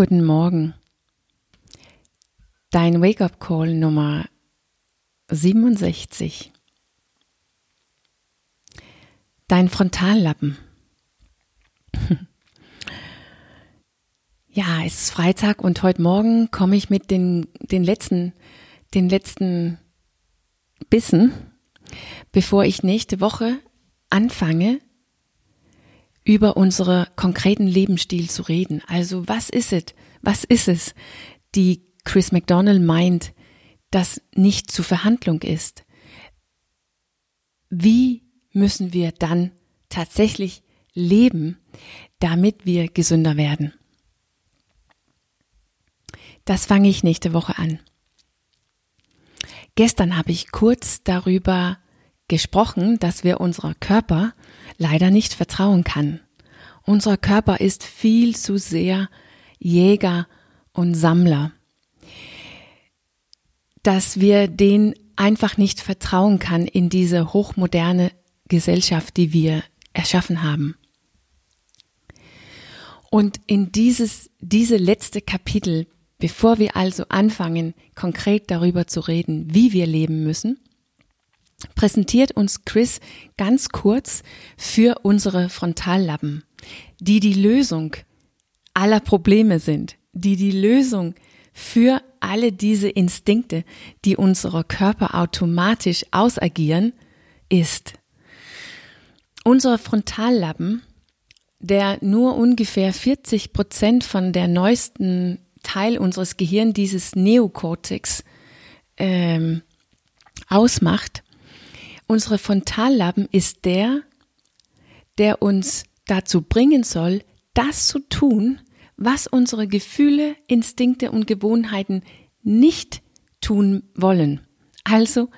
Guten Morgen. Dein Wake-up-Call Nummer 67. Dein Frontallappen. Ja, es ist Freitag und heute Morgen komme ich mit den, den letzten, den letzten Bissen, bevor ich nächste Woche anfange, über unsere konkreten Lebensstil zu reden. Also was ist es? Was ist es, die Chris McDonald meint, das nicht zur Verhandlung ist? Wie müssen wir dann tatsächlich leben, damit wir gesünder werden? Das fange ich nächste Woche an. Gestern habe ich kurz darüber gesprochen, dass wir unserer Körper leider nicht vertrauen kann. Unser Körper ist viel zu sehr Jäger und Sammler, dass wir den einfach nicht vertrauen kann in diese hochmoderne Gesellschaft, die wir erschaffen haben. Und in dieses, diese letzte Kapitel, bevor wir also anfangen, konkret darüber zu reden, wie wir leben müssen, präsentiert uns Chris ganz kurz für unsere Frontallappen, die die Lösung aller Probleme sind, die die Lösung für alle diese Instinkte, die unsere Körper automatisch ausagieren, ist. Unser Frontallappen, der nur ungefähr 40 Prozent von der neuesten Teil unseres Gehirns, dieses Neokortex, ähm, ausmacht, Unsere Frontallappen ist der, der uns dazu bringen soll, das zu tun, was unsere Gefühle, Instinkte und Gewohnheiten nicht tun wollen. Also,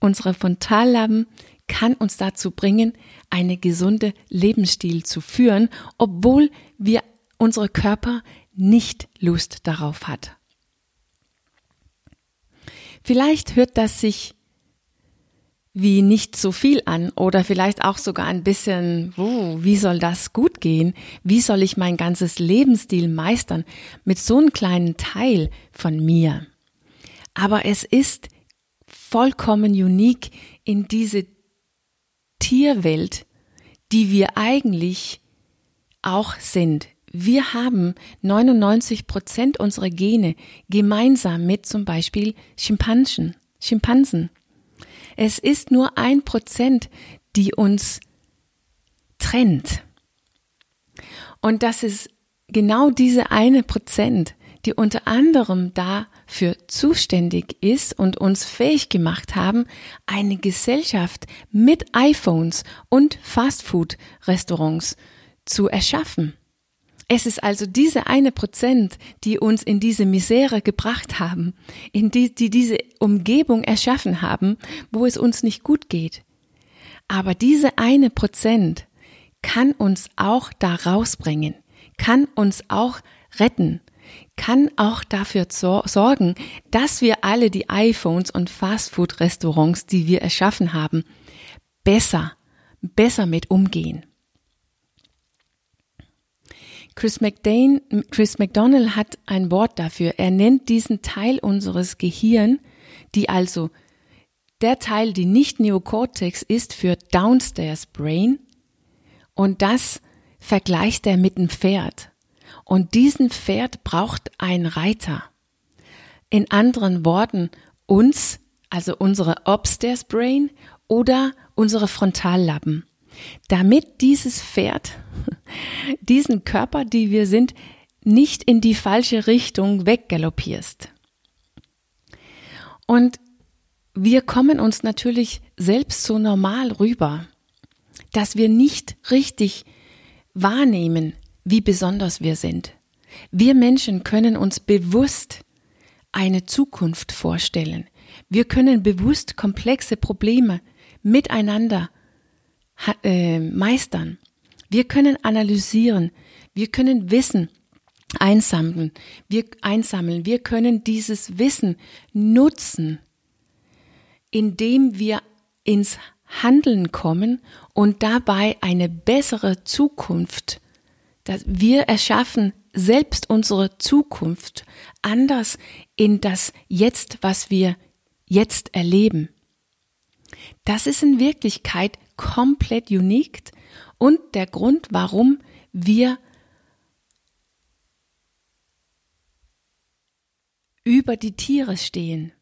unsere Frontallappen kann uns dazu bringen, eine gesunde Lebensstil zu führen, obwohl wir unsere Körper nicht Lust darauf hat. Vielleicht hört das sich wie nicht so viel an oder vielleicht auch sogar ein bisschen, oh, wie soll das gut gehen? Wie soll ich mein ganzes Lebensstil meistern mit so einem kleinen Teil von mir? Aber es ist vollkommen unique in diese Tierwelt, die wir eigentlich auch sind. Wir haben 99 Prozent unserer Gene gemeinsam mit zum Beispiel Schimpansen. Schimpansen. Es ist nur ein Prozent, die uns trennt. Und das ist genau diese eine Prozent, die unter anderem dafür zuständig ist und uns fähig gemacht haben, eine Gesellschaft mit iPhones und Fastfood-Restaurants zu erschaffen. Es ist also diese eine Prozent, die uns in diese Misere gebracht haben, in die, die diese Umgebung erschaffen haben, wo es uns nicht gut geht. Aber diese eine Prozent kann uns auch da rausbringen, kann uns auch retten, kann auch dafür sorgen, dass wir alle die iPhones und Fastfood-Restaurants, die wir erschaffen haben, besser, besser mit umgehen. Chris McDane, Chris McDonald hat ein Wort dafür. Er nennt diesen Teil unseres Gehirn, die also der Teil, die nicht Neokortex ist, für Downstairs Brain. Und das vergleicht er mit einem Pferd. Und diesen Pferd braucht ein Reiter. In anderen Worten, uns, also unsere Upstairs Brain oder unsere Frontallappen damit dieses Pferd diesen Körper, die wir sind, nicht in die falsche Richtung weggaloppierst. Und wir kommen uns natürlich selbst so normal rüber, dass wir nicht richtig wahrnehmen, wie besonders wir sind. Wir Menschen können uns bewusst eine Zukunft vorstellen. Wir können bewusst komplexe Probleme miteinander äh, meistern. Wir können analysieren, wir können Wissen einsammeln, wir einsammeln, wir können dieses Wissen nutzen, indem wir ins Handeln kommen und dabei eine bessere Zukunft, dass wir erschaffen selbst unsere Zukunft anders in das Jetzt, was wir jetzt erleben. Das ist in Wirklichkeit komplett unique und der Grund, warum wir über die Tiere stehen,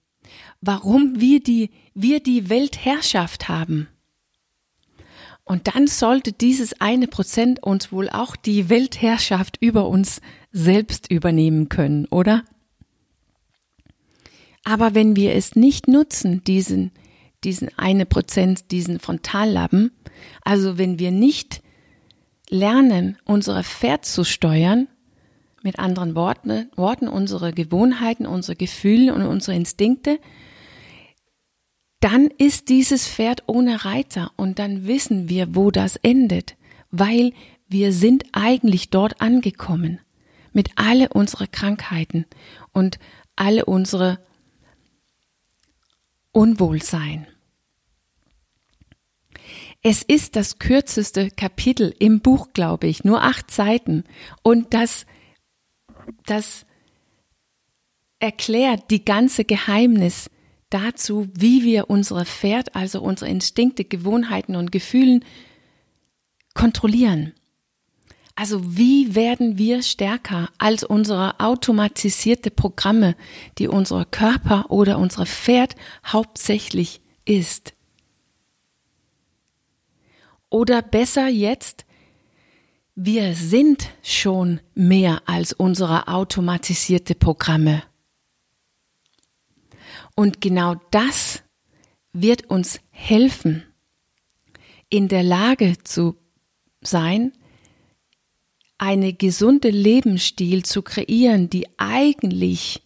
warum wir die, wir die Weltherrschaft haben. Und dann sollte dieses eine Prozent uns wohl auch die Weltherrschaft über uns selbst übernehmen können, oder? Aber wenn wir es nicht nutzen, diesen, diesen eine Prozent, diesen Frontallappen, also wenn wir nicht lernen, unsere Pferd zu steuern, mit anderen Worten, Worten unsere Gewohnheiten, unsere Gefühle und unsere Instinkte, dann ist dieses Pferd ohne Reiter und dann wissen wir, wo das endet, weil wir sind eigentlich dort angekommen mit alle unsere Krankheiten und alle unsere Unwohlsein. Es ist das kürzeste Kapitel im Buch, glaube ich, nur acht Seiten. Und das das erklärt die ganze Geheimnis dazu, wie wir unsere Pferd, also unsere Instinkte, Gewohnheiten und Gefühlen kontrollieren. Also wie werden wir stärker als unsere automatisierte Programme, die unser Körper oder unser Pferd hauptsächlich ist? Oder besser jetzt, wir sind schon mehr als unsere automatisierte Programme. Und genau das wird uns helfen, in der Lage zu sein, eine gesunde Lebensstil zu kreieren, die eigentlich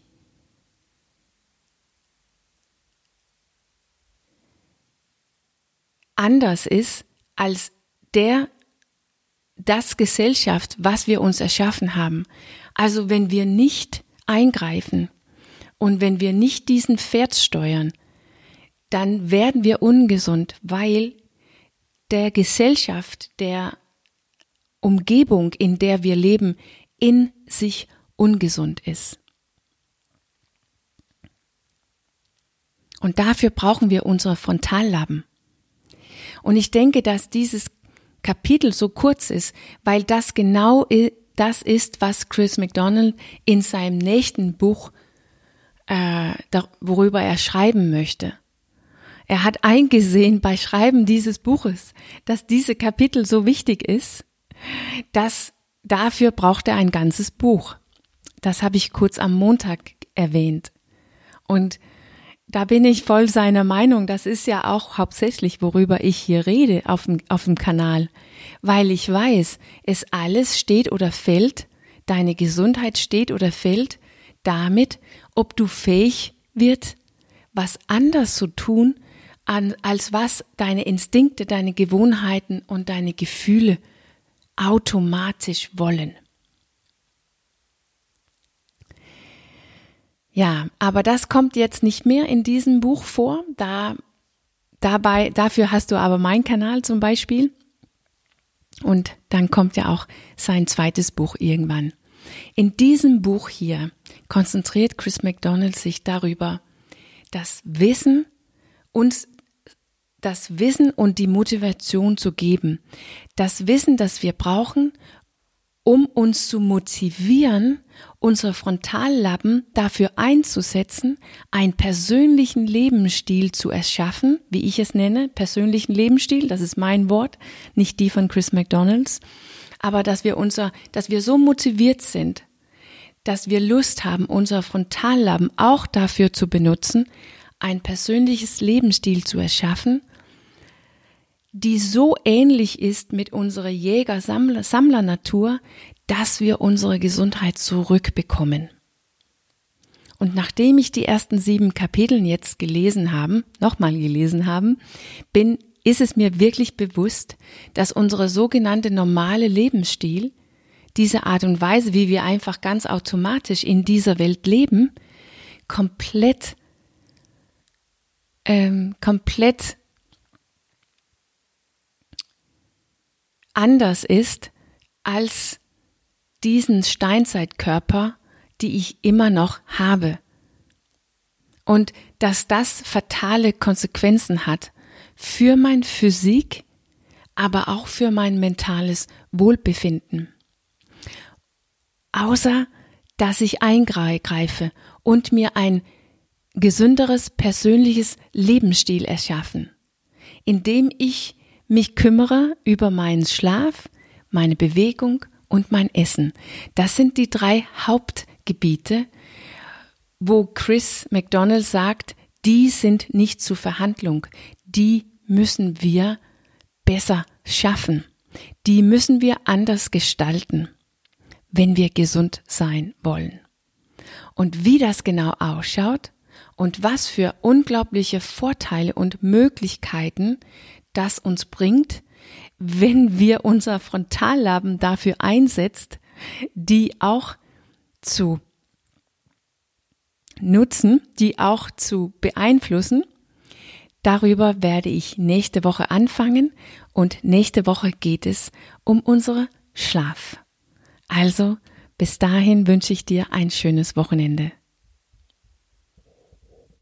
anders ist als der das Gesellschaft, was wir uns erschaffen haben. Also wenn wir nicht eingreifen und wenn wir nicht diesen Pferd steuern, dann werden wir ungesund, weil der Gesellschaft, der Umgebung, in der wir leben, in sich ungesund ist. Und dafür brauchen wir unsere Frontallappen. Und ich denke, dass dieses Kapitel so kurz ist, weil das genau das ist, was Chris McDonald in seinem nächsten Buch, äh, worüber er schreiben möchte. Er hat eingesehen bei Schreiben dieses Buches, dass diese Kapitel so wichtig ist, dass dafür braucht er ein ganzes Buch. Das habe ich kurz am Montag erwähnt. Und da bin ich voll seiner Meinung. Das ist ja auch hauptsächlich, worüber ich hier rede auf dem, auf dem Kanal. Weil ich weiß, es alles steht oder fällt, deine Gesundheit steht oder fällt damit, ob du fähig wird, was anders zu tun, an, als was deine Instinkte, deine Gewohnheiten und deine Gefühle automatisch wollen. Ja, aber das kommt jetzt nicht mehr in diesem Buch vor. Da, dabei, dafür hast du aber meinen Kanal zum Beispiel. Und dann kommt ja auch sein zweites Buch irgendwann. In diesem Buch hier konzentriert Chris McDonald sich darüber, das Wissen uns das Wissen und die Motivation zu geben. Das Wissen, das wir brauchen, um uns zu motivieren, unsere Frontallappen dafür einzusetzen, einen persönlichen Lebensstil zu erschaffen, wie ich es nenne, persönlichen Lebensstil, das ist mein Wort, nicht die von Chris McDonalds, aber dass wir unser, dass wir so motiviert sind, dass wir Lust haben, unser Frontallappen auch dafür zu benutzen, ein persönliches Lebensstil zu erschaffen, die so ähnlich ist mit unserer Jäger-Sammler-Natur, dass wir unsere Gesundheit zurückbekommen. Und nachdem ich die ersten sieben Kapiteln jetzt gelesen haben, nochmal gelesen haben, bin, ist es mir wirklich bewusst, dass unsere sogenannte normale Lebensstil, diese Art und Weise, wie wir einfach ganz automatisch in dieser Welt leben, komplett, ähm, komplett anders ist als diesen Steinzeitkörper, die ich immer noch habe. Und dass das fatale Konsequenzen hat für mein Physik, aber auch für mein mentales Wohlbefinden. Außer dass ich eingreife und mir ein gesünderes persönliches Lebensstil erschaffen, indem ich mich kümmere über meinen Schlaf, meine Bewegung und mein Essen. Das sind die drei Hauptgebiete, wo Chris McDonald sagt, die sind nicht zur Verhandlung, die müssen wir besser schaffen, die müssen wir anders gestalten, wenn wir gesund sein wollen. Und wie das genau ausschaut und was für unglaubliche Vorteile und Möglichkeiten das uns bringt, wenn wir unser Frontallaben dafür einsetzt, die auch zu nutzen, die auch zu beeinflussen. Darüber werde ich nächste Woche anfangen und nächste Woche geht es um unsere Schlaf. Also bis dahin wünsche ich dir ein schönes Wochenende.